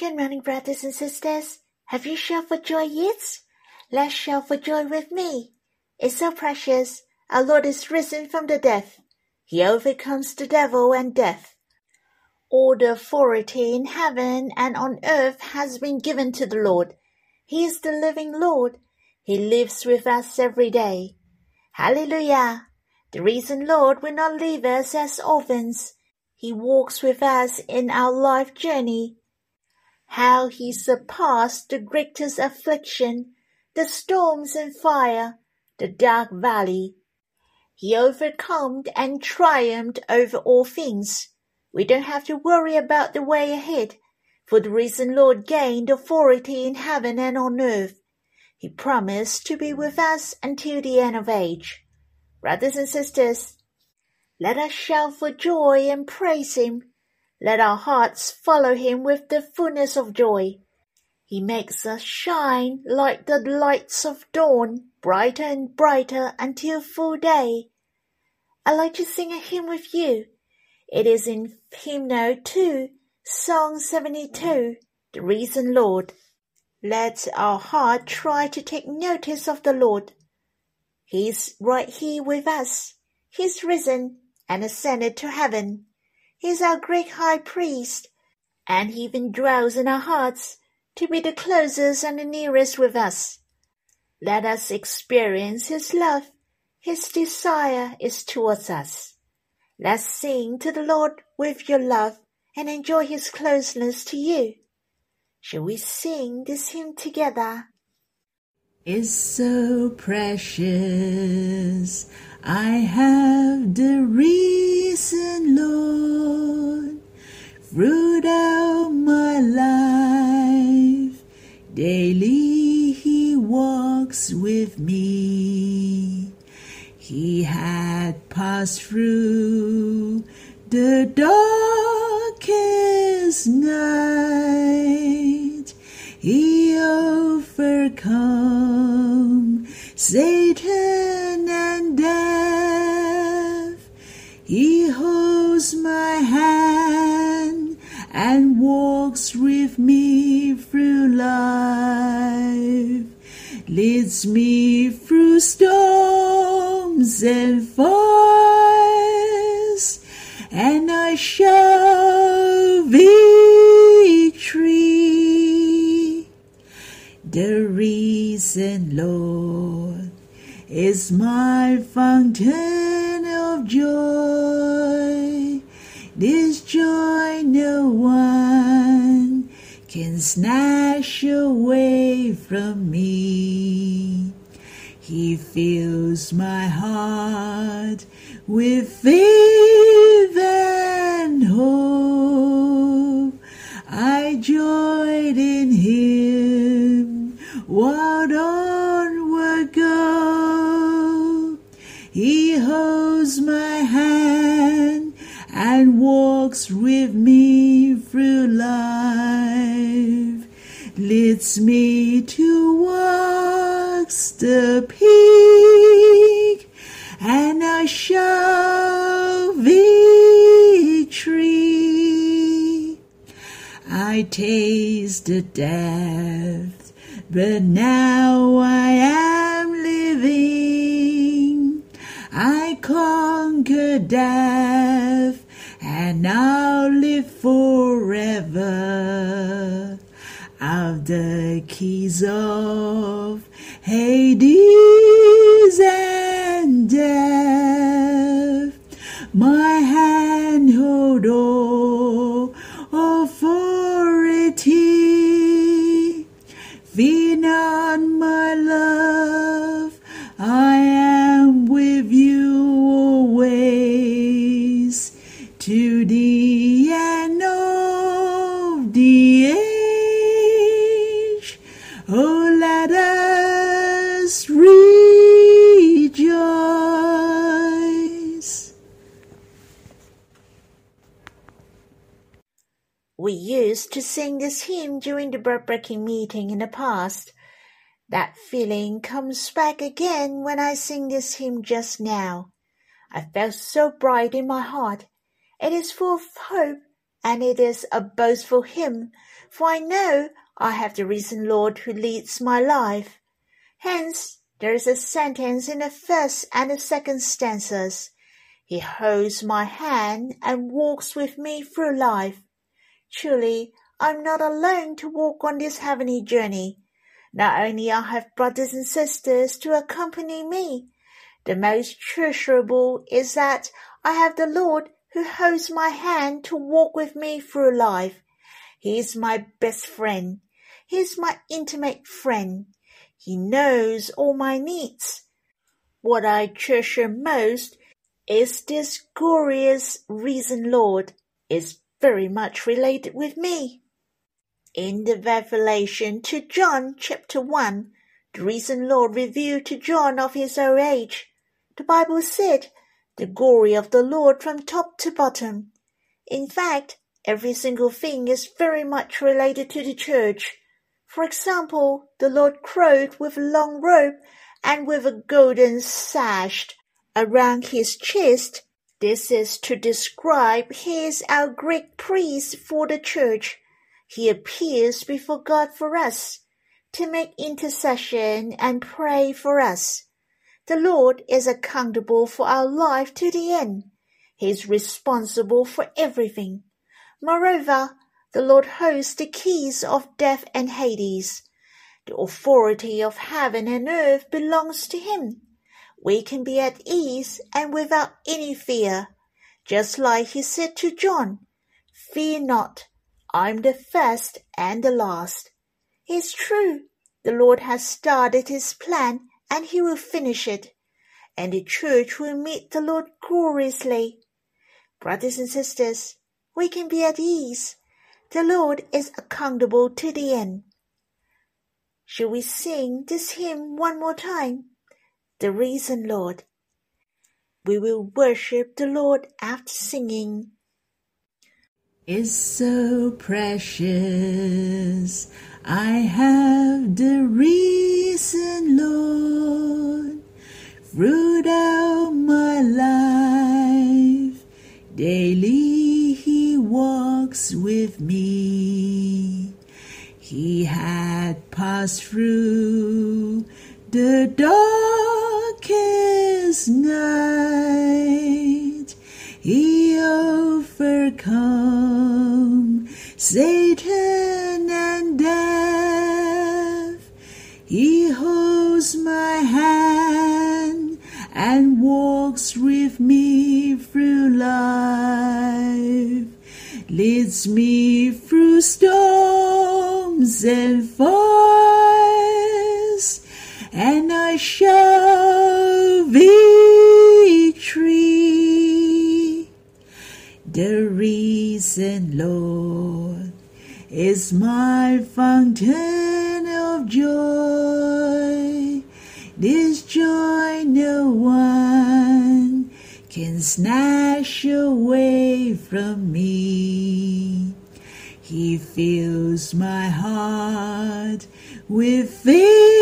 Good morning, brothers and sisters. Have you shouted for joy yet? Let's shout for joy with me. It's so precious. Our Lord is risen from the dead. He overcomes the devil and death. All the authority in heaven and on earth has been given to the Lord. He is the living Lord. He lives with us every day. Hallelujah! The risen Lord will not leave us as orphans. He walks with us in our life journey how he surpassed the greatest affliction, the storms and fire, the dark valley. He overcome and triumphed over all things. We don't have to worry about the way ahead, for the risen Lord gained authority in heaven and on earth. He promised to be with us until the end of age. Brothers and sisters, let us shout for joy and praise him let our hearts follow him with the fullness of joy. He makes us shine like the lights of dawn, brighter and brighter until full day. I'd like to sing a hymn with you. It is in hymnal 2, Song 72, The Risen Lord. Let our heart try to take notice of the Lord. He's right here with us. He's risen and ascended to heaven. Is our great high priest, and he even dwells in our hearts to be the closest and the nearest with us. Let us experience his love. His desire is towards us. Let's sing to the Lord with your love and enjoy his closeness to you. Shall we sing this hymn together? Is so precious. I have the reason, Lord, throughout my life. Daily He walks with me. He had passed through the darkest leads me through storms and fires, and I shall victory. The reason, Lord, is my fountain of joy. This joy no one can snatch away from me. He fills my heart with faith and hope. I joyed in him, what onward go. He holds my hand and walks with me leads me towards the peak, and I shall victory. I tasted death, but now I am living. I conquered death, and I'll live forever. Of the keys of Hades and death, my hand hold all authority. Fear not, my love, I am with you always. To the used to sing this hymn during the bread breaking meeting in the past. That feeling comes back again when I sing this hymn just now. I felt so bright in my heart. It is full of hope and it is a boastful hymn, for I know I have the risen Lord who leads my life. Hence, there is a sentence in the first and the second stanzas. He holds my hand and walks with me through life. Truly, I'm not alone to walk on this heavenly journey. Not only I have brothers and sisters to accompany me, the most treasurable is that I have the Lord who holds my hand to walk with me through life. He is my best friend. He is my intimate friend. He knows all my needs. What I treasure most is this glorious reason, Lord is very much related with me. In the revelation to John chapter 1, the risen Lord revealed to John of his old age. The Bible said, the glory of the Lord from top to bottom. In fact, every single thing is very much related to the church. For example, the Lord clothed with a long robe and with a golden sash around his chest. This is to describe he is our great priest for the church. He appears before God for us, to make intercession and pray for us. The Lord is accountable for our life to the end. He is responsible for everything. Moreover, the Lord holds the keys of death and Hades. The authority of heaven and earth belongs to Him. We can be at ease and without any fear, just like He said to John, Fear not, I'm the first and the last. It's true, the Lord has started His plan and he will finish it, and the church will meet the Lord gloriously. Brothers and sisters, we can be at ease. The Lord is accountable to the end. Shall we sing this hymn one more time? The risen Lord. We will worship the Lord after singing. Is so precious. I have the reason, Lord, throughout my life. Daily He walks with me. He had passed through the darkest night. He overcome Satan and death. He holds my hand and walks with me through life, leads me through storms and fires, and I shall The risen Lord is my fountain of joy. This joy no one can snatch away from me. He fills my heart with faith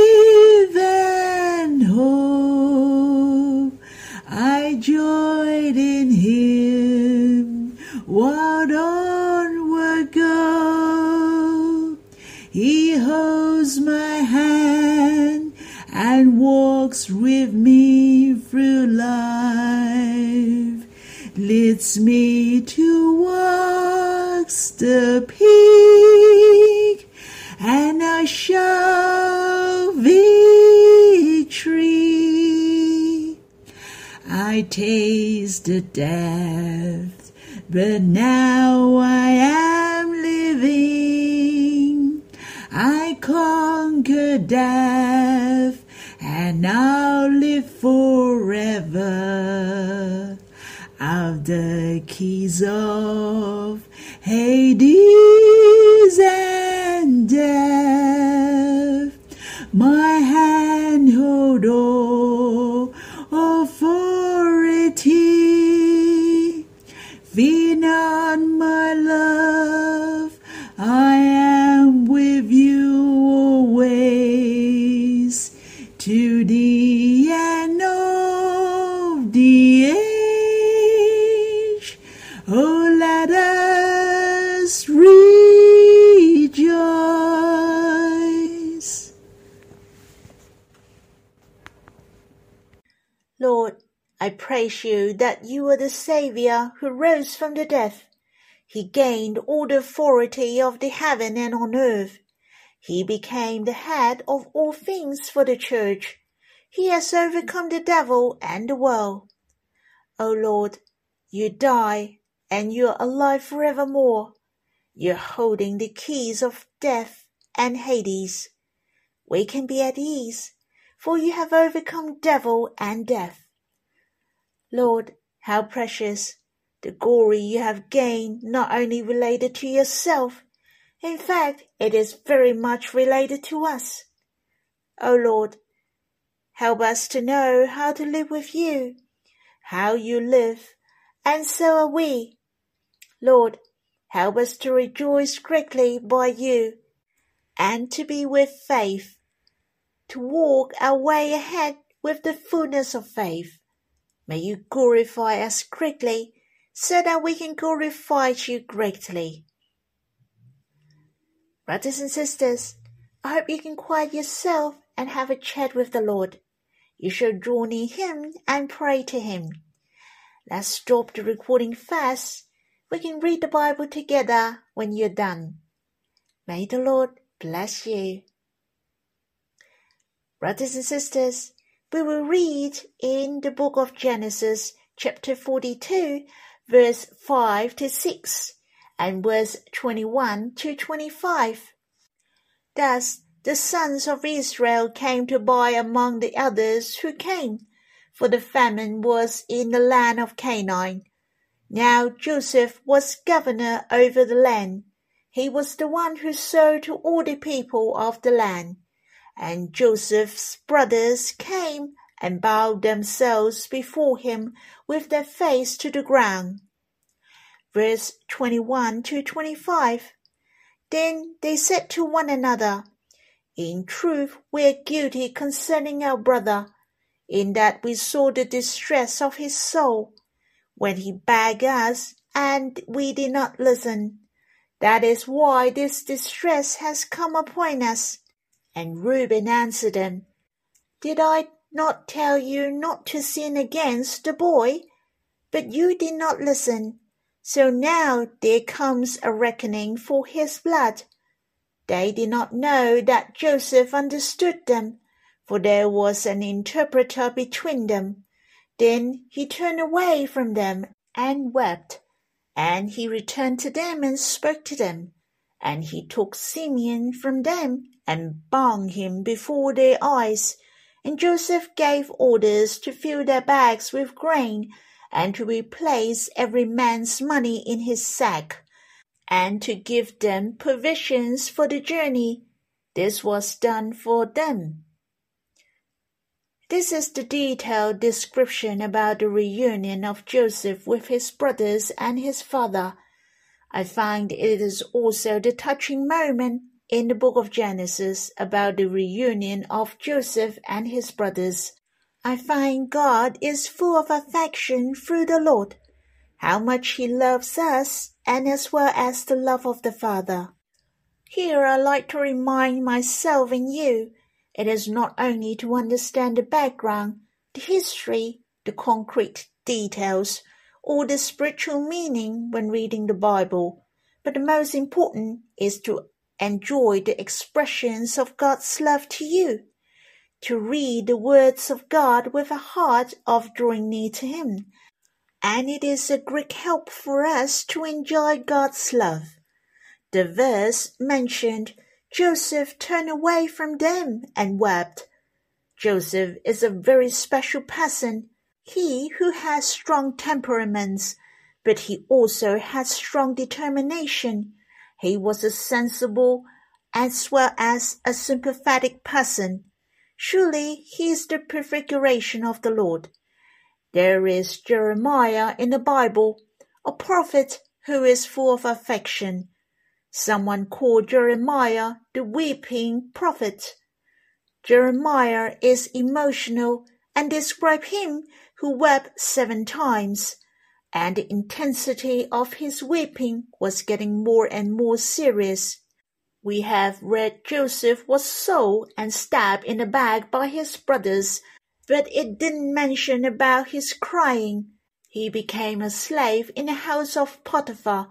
tasted death, but now I am living. I conquered death, and I'll live forever. Of the keys of Hades the end of the age. Oh, let us rejoice. Lord, I praise you that you are the Saviour who rose from the dead. He gained all the authority of the heaven and on earth. He became the head of all things for the church he has overcome the devil and the world. O Lord, you die and you are alive forevermore. You're holding the keys of death and Hades. We can be at ease, for you have overcome devil and death. Lord, how precious the glory you have gained not only related to yourself, in fact, it is very much related to us. O Lord, help us to know how to live with you, how you live, and so are we. Lord, help us to rejoice greatly by you, and to be with faith, to walk our way ahead with the fullness of faith May you glorify us greatly so that we can glorify you greatly. Brothers and sisters, I hope you can quiet yourself and have a chat with the Lord. You should draw near Him and pray to Him. Let's stop the recording fast. We can read the Bible together when you're done. May the Lord bless you. Brothers and sisters, we will read in the book of Genesis, chapter 42, verse 5 to 6, and verse 21 to 25. Thus the sons of Israel came to buy among the others who came, for the famine was in the land of Canaan. Now Joseph was governor over the land. He was the one who sold to all the people of the land. And Joseph's brothers came and bowed themselves before him with their face to the ground. Verse 21 to 25. Then they said to one another, In truth, we are guilty concerning our brother, in that we saw the distress of his soul, when he begged us, and we did not listen. That is why this distress has come upon us. And Reuben answered them, Did I not tell you not to sin against the boy? But you did not listen. So now there comes a reckoning for his blood. They did not know that Joseph understood them, for there was an interpreter between them. Then he turned away from them and wept. And he returned to them and spoke to them. And he took Simeon from them and bound him before their eyes. And Joseph gave orders to fill their bags with grain, and to replace every man's money in his sack, and to give them provisions for the journey. This was done for them. This is the detailed description about the reunion of Joseph with his brothers and his father. I find it is also the touching moment in the book of Genesis about the reunion of Joseph and his brothers. I find God is full of affection through the Lord, how much He loves us, and as well as the love of the Father. Here I like to remind myself and you, it is not only to understand the background, the history, the concrete details, or the spiritual meaning when reading the Bible, but the most important is to enjoy the expressions of God's love to you, to read the words of God with a heart of drawing near to Him. And it is a great help for us to enjoy God's love. The verse mentioned Joseph turned away from them and wept. Joseph is a very special person, he who has strong temperaments, but he also has strong determination he was a sensible as well as a sympathetic person. Surely he is the prefiguration of the Lord. There is Jeremiah in the Bible, a prophet who is full of affection. Someone called Jeremiah the weeping prophet. Jeremiah is emotional and describe him who wept seven times and the intensity of his weeping was getting more and more serious. We have read Joseph was sold and stabbed in the back by his brothers, but it didn't mention about his crying. He became a slave in the house of Potiphar.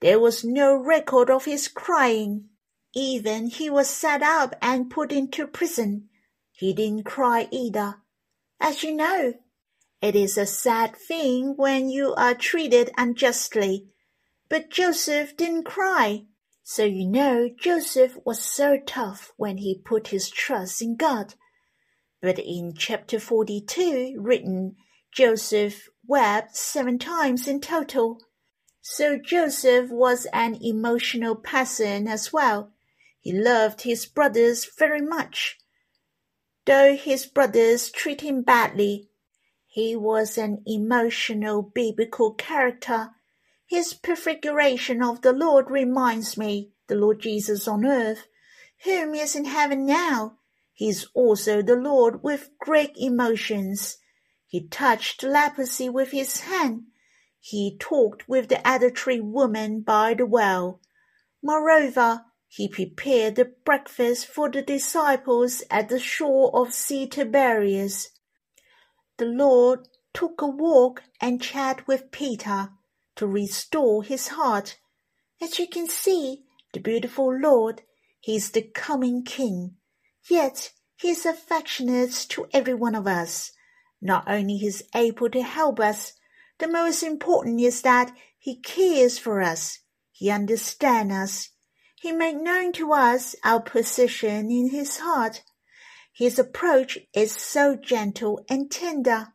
There was no record of his crying. Even he was set up and put into prison. He didn't cry either. As you know, it is a sad thing when you are treated unjustly. But Joseph didn't cry. So you know Joseph was so tough when he put his trust in God. But in chapter 42 written, Joseph wept seven times in total. So Joseph was an emotional person as well. He loved his brothers very much. Though his brothers treat him badly, he was an emotional biblical character. His prefiguration of the Lord reminds me, the Lord Jesus on earth, whom is in heaven now. He is also the Lord with great emotions. He touched leprosy with his hand. He talked with the adultery woman by the well. Moreover, he prepared the breakfast for the disciples at the shore of Sea Tiberias. The Lord took a walk and chat with Peter to restore his heart. As you can see, the beautiful Lord, he is the coming King. Yet he is affectionate to every one of us. Not only he is able to help us, the most important is that he cares for us. He understands us. He made known to us our position in his heart. His approach is so gentle and tender.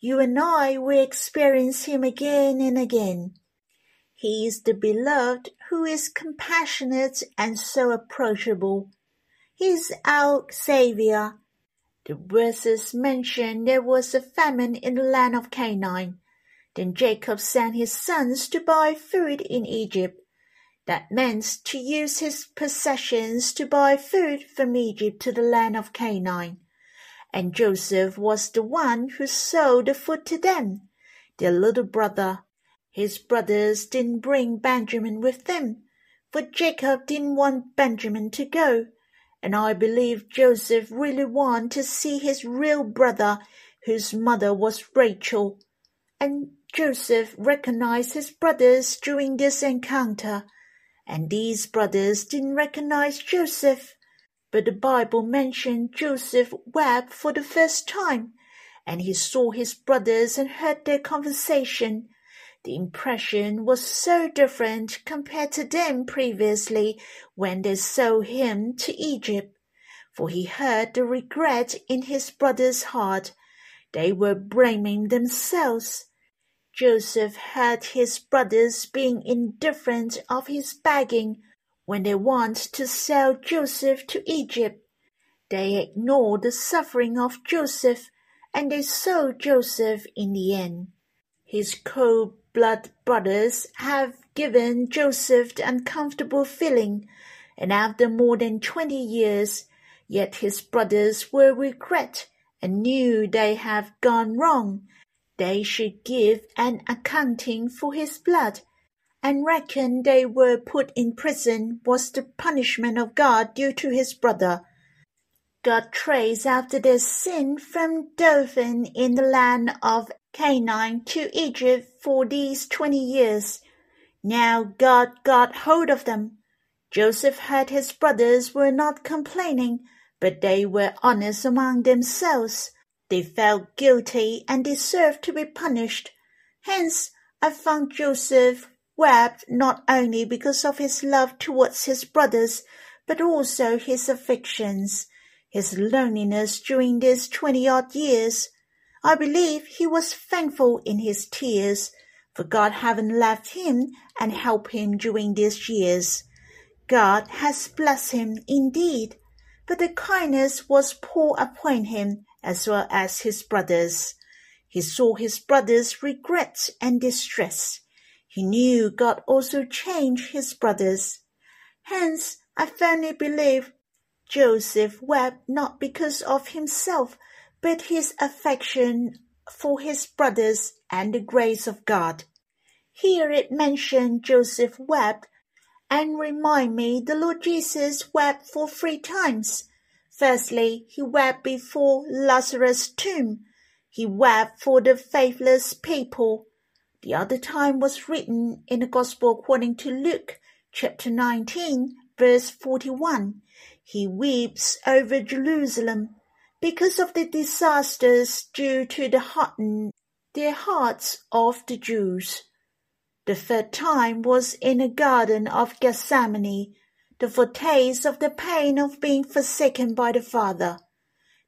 You and I will experience him again and again. He is the beloved who is compassionate and so approachable. He is our Savior. The verses mention there was a famine in the land of Canaan. Then Jacob sent his sons to buy food in Egypt. That meant to use his possessions to buy food from Egypt to the land of Canaan. And Joseph was the one who sold the food to them, their little brother. His brothers didn't bring Benjamin with them, for Jacob didn't want Benjamin to go. And I believe Joseph really wanted to see his real brother, whose mother was Rachel. And Joseph recognized his brothers during this encounter and these brothers didn't recognize Joseph. But the Bible mentioned Joseph wept for the first time, and he saw his brothers and heard their conversation. The impression was so different compared to them previously when they sold him to Egypt, for he heard the regret in his brothers' heart. They were blaming themselves. Joseph heard his brothers being indifferent of his begging when they want to sell Joseph to Egypt. They ignored the suffering of Joseph and they sold Joseph in the end. His cold blood brothers have given Joseph the uncomfortable feeling, and after more than twenty years, yet his brothers will regret and knew they have gone wrong they should give an accounting for his blood, and reckon they were put in prison was the punishment of God due to his brother. God traced after their sin from Dothan in the land of Canaan to Egypt for these twenty years. Now God got hold of them. Joseph heard his brothers were not complaining, but they were honest among themselves. They felt guilty and deserved to be punished. Hence, I found Joseph wept not only because of his love towards his brothers, but also his afflictions, his loneliness during these twenty odd years. I believe he was thankful in his tears, for God having left him and helped him during these years. God has blessed him indeed, but the kindness was poured upon him as well as his brothers. He saw his brothers' regret and distress. He knew God also changed his brothers. Hence, I firmly believe Joseph wept not because of himself, but his affection for his brothers and the grace of God. Here it mentioned Joseph wept, and remind me the Lord Jesus wept for three times Firstly, he wept before Lazarus' tomb. He wept for the faithless people. The other time was written in the Gospel according to Luke, chapter 19, verse 41. He weeps over Jerusalem because of the disasters due to the harden their hearts of the Jews. The third time was in the Garden of Gethsemane, the foretaste of the pain of being forsaken by the Father.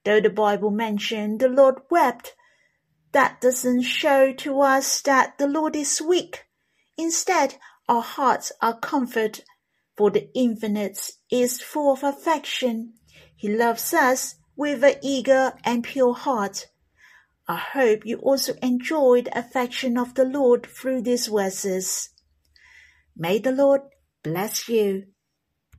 Though the Bible mentioned the Lord wept, that doesn't show to us that the Lord is weak. Instead, our hearts are comforted, for the infinite is full of affection. He loves us with an eager and pure heart. I hope you also enjoyed the affection of the Lord through these verses. May the Lord bless you.